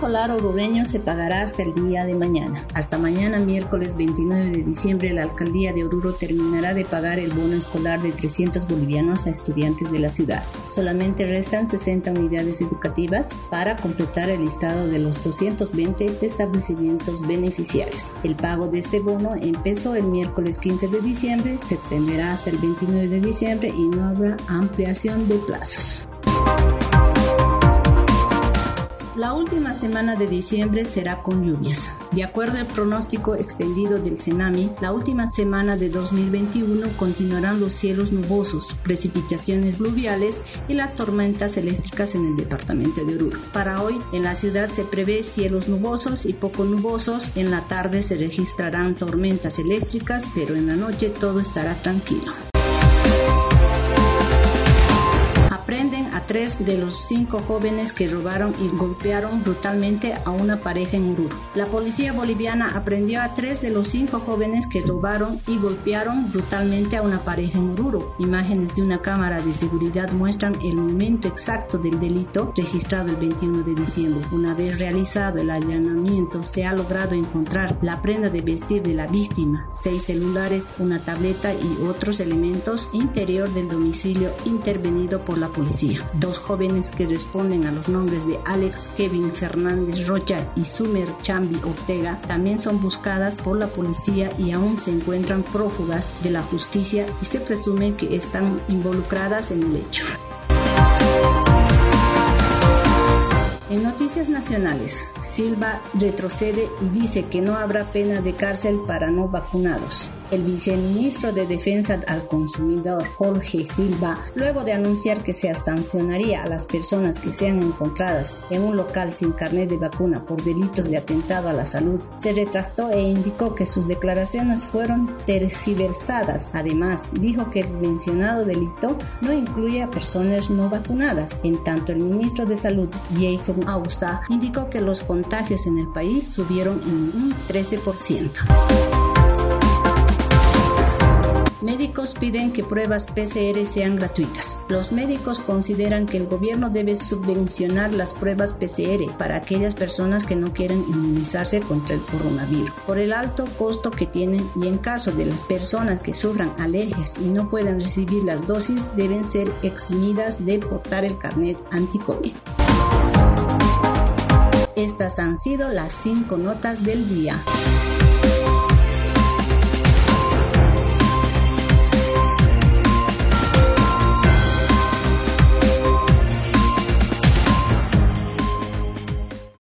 escolar orureño se pagará hasta el día de mañana. Hasta mañana, miércoles 29 de diciembre, la alcaldía de Oruro terminará de pagar el bono escolar de 300 bolivianos a estudiantes de la ciudad. Solamente restan 60 unidades educativas para completar el listado de los 220 establecimientos beneficiarios. El pago de este bono empezó el miércoles 15 de diciembre, se extenderá hasta el 29 de diciembre y no habrá ampliación de plazos. La última semana de diciembre será con lluvias. De acuerdo al pronóstico extendido del CENAMI, la última semana de 2021 continuarán los cielos nubosos, precipitaciones pluviales y las tormentas eléctricas en el departamento de Oruro. Para hoy, en la ciudad se prevé cielos nubosos y poco nubosos. En la tarde se registrarán tormentas eléctricas, pero en la noche todo estará tranquilo. Tres de los cinco jóvenes que robaron y golpearon brutalmente a una pareja en Oruro. La policía boliviana aprendió a tres de los cinco jóvenes que robaron y golpearon brutalmente a una pareja en Oruro. Imágenes de una cámara de seguridad muestran el momento exacto del delito registrado el 21 de diciembre. Una vez realizado el allanamiento, se ha logrado encontrar la prenda de vestir de la víctima, seis celulares, una tableta y otros elementos interior del domicilio intervenido por la policía. Dos jóvenes que responden a los nombres de Alex Kevin Fernández Rocha y Sumer Chambi Ortega también son buscadas por la policía y aún se encuentran prófugas de la justicia y se presume que están involucradas en el hecho. En noticias nacionales, Silva retrocede y dice que no habrá pena de cárcel para no vacunados el viceministro de Defensa al Consumidor, Jorge Silva, luego de anunciar que se sancionaría a las personas que sean encontradas en un local sin carnet de vacuna por delitos de atentado a la salud, se retractó e indicó que sus declaraciones fueron tergiversadas. Además, dijo que el mencionado delito no incluye a personas no vacunadas. En tanto, el ministro de Salud, Jason Ausa, indicó que los contagios en el país subieron en un 13%. Médicos piden que pruebas PCR sean gratuitas. Los médicos consideran que el gobierno debe subvencionar las pruebas PCR para aquellas personas que no quieren inmunizarse contra el coronavirus, por el alto costo que tienen y en caso de las personas que sufran alergias y no puedan recibir las dosis, deben ser eximidas de portar el carnet anti-COVID. Estas han sido las cinco notas del día.